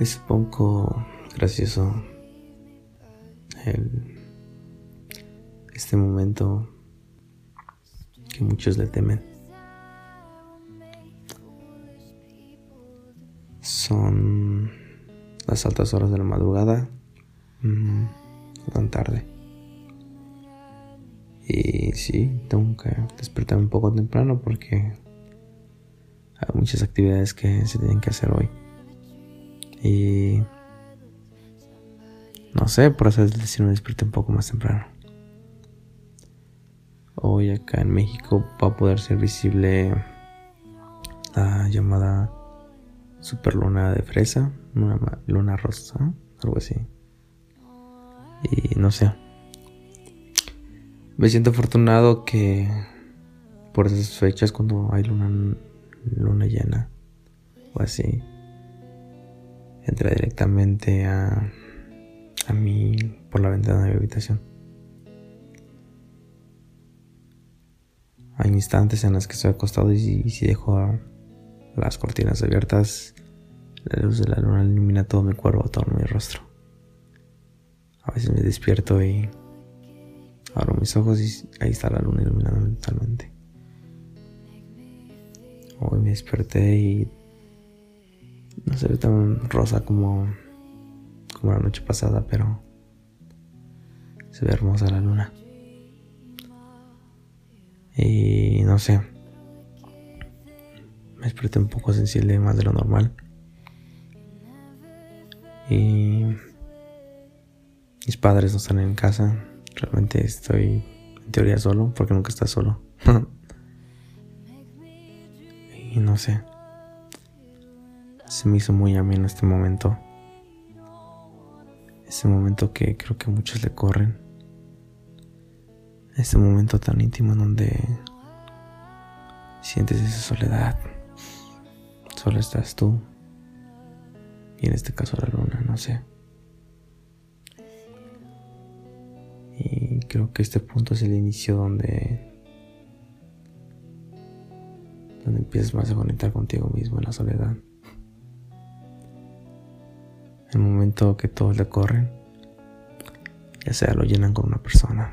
Es un poco gracioso el, este momento que muchos le temen. Son las altas horas de la madrugada, no tan tarde. Y sí, tengo que despertar un poco temprano porque hay muchas actividades que se tienen que hacer hoy. Y no sé, por eso decir me desperté un poco más temprano. Hoy acá en México va a poder ser visible la llamada superluna de fresa, una luna rosa, algo así. Y no sé. Me siento afortunado que por esas fechas cuando hay luna luna llena o así entra directamente a a mí por la ventana de mi habitación. Hay instantes en los que estoy acostado y, si dejo las cortinas abiertas, la luz de la luna ilumina todo mi cuerpo, todo mi rostro. A veces me despierto y abro mis ojos y ahí está la luna iluminando totalmente. Hoy me desperté y no se ve tan rosa como como la noche pasada, pero se ve hermosa la luna. Y no sé, me desperté un poco sensible más de lo normal. Y mis padres no están en casa. Realmente estoy en teoría solo, porque nunca estás solo. y no sé. Se me hizo muy ameno este momento. Ese momento que creo que muchos le corren. Ese momento tan íntimo en donde sientes esa soledad. Solo estás tú. Y en este caso la luna, no sé. Y creo que este punto es el inicio donde donde empiezas más a conectar contigo mismo en la soledad. El momento que todos le corren, ya sea lo llenan con una persona,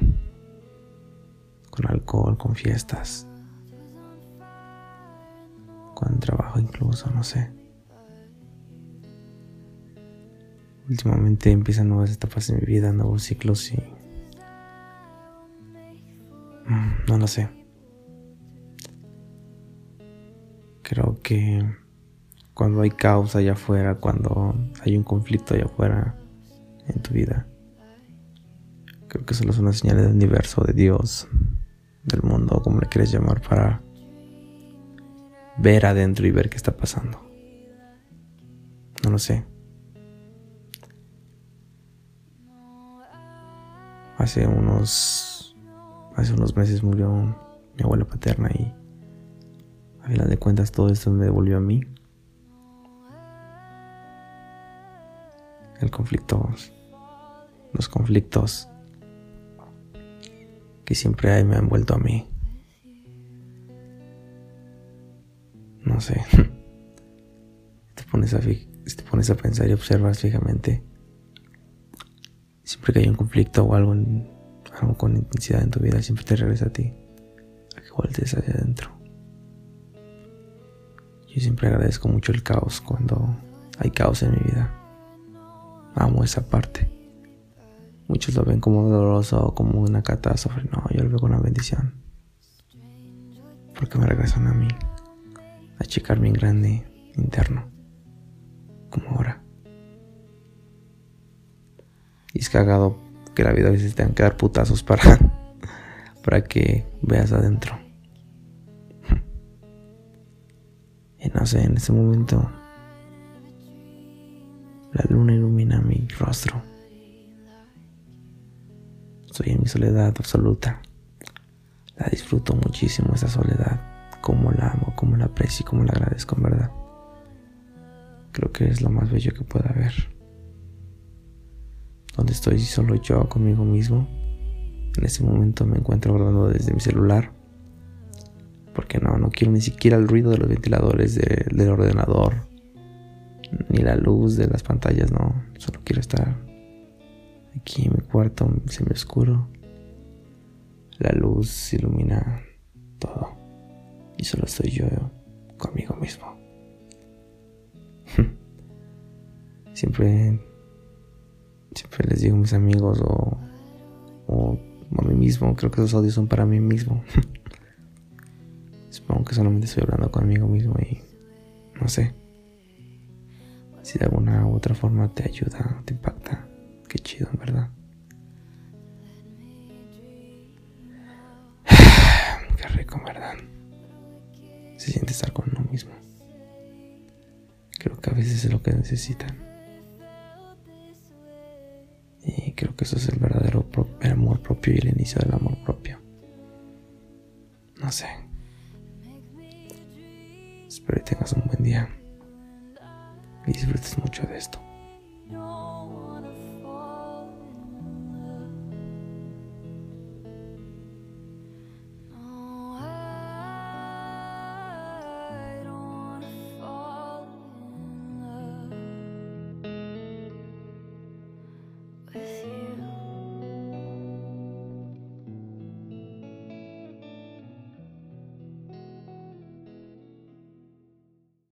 con alcohol, con fiestas, con trabajo incluso, no sé. Últimamente empiezan nuevas etapas en mi vida, nuevos ciclos y... Mm, no lo sé. Creo que cuando hay caos allá afuera, cuando hay un conflicto allá afuera en tu vida. Creo que solo son una señal del universo, de Dios, del mundo, como le quieres llamar, para ver adentro y ver qué está pasando. No lo sé. Hace unos hace unos meses murió mi abuela paterna y a final de cuentas todo esto me devolvió a mí. El conflicto, los conflictos que siempre hay me han vuelto a mí. No sé. Te pones a, te pones a pensar y observas fijamente. Siempre que hay un conflicto o algo, algo con intensidad en tu vida, siempre te regresa a ti. A que vueltes hacia adentro. Yo siempre agradezco mucho el caos cuando hay caos en mi vida. Amo esa parte. Muchos lo ven como doloroso o como una catástrofe. No, yo lo veo como una bendición. Porque me regresan a mí. A checar mi grande interno. Como ahora. Y es cagado que la vida a veces tenga que dar putazos para, para que veas adentro. Y no sé, en ese momento rostro. Estoy en mi soledad absoluta. La disfruto muchísimo esa soledad. Como la amo, como la aprecio y como la agradezco en verdad. Creo que es lo más bello que pueda haber. Donde estoy solo yo conmigo mismo. En ese momento me encuentro grabando desde mi celular. Porque no, no quiero ni siquiera el ruido de los ventiladores del ordenador ni la luz de las pantallas, no. Solo quiero estar aquí en mi cuarto semi oscuro. La luz ilumina todo. Y solo estoy yo conmigo mismo. siempre, siempre les digo a mis amigos o, o a mí mismo, creo que esos audios son para mí mismo. Supongo que solamente estoy hablando conmigo mismo y no sé. Si de alguna u otra forma te ayuda, te impacta, qué chido, en verdad. qué rico, verdad. Se siente estar con uno mismo. Creo que a veces es lo que necesitan. Y creo que eso es el verdadero amor propio y el inicio del amor propio. No sé. Espero que tengas un buen día y disfrutes mucho de esto.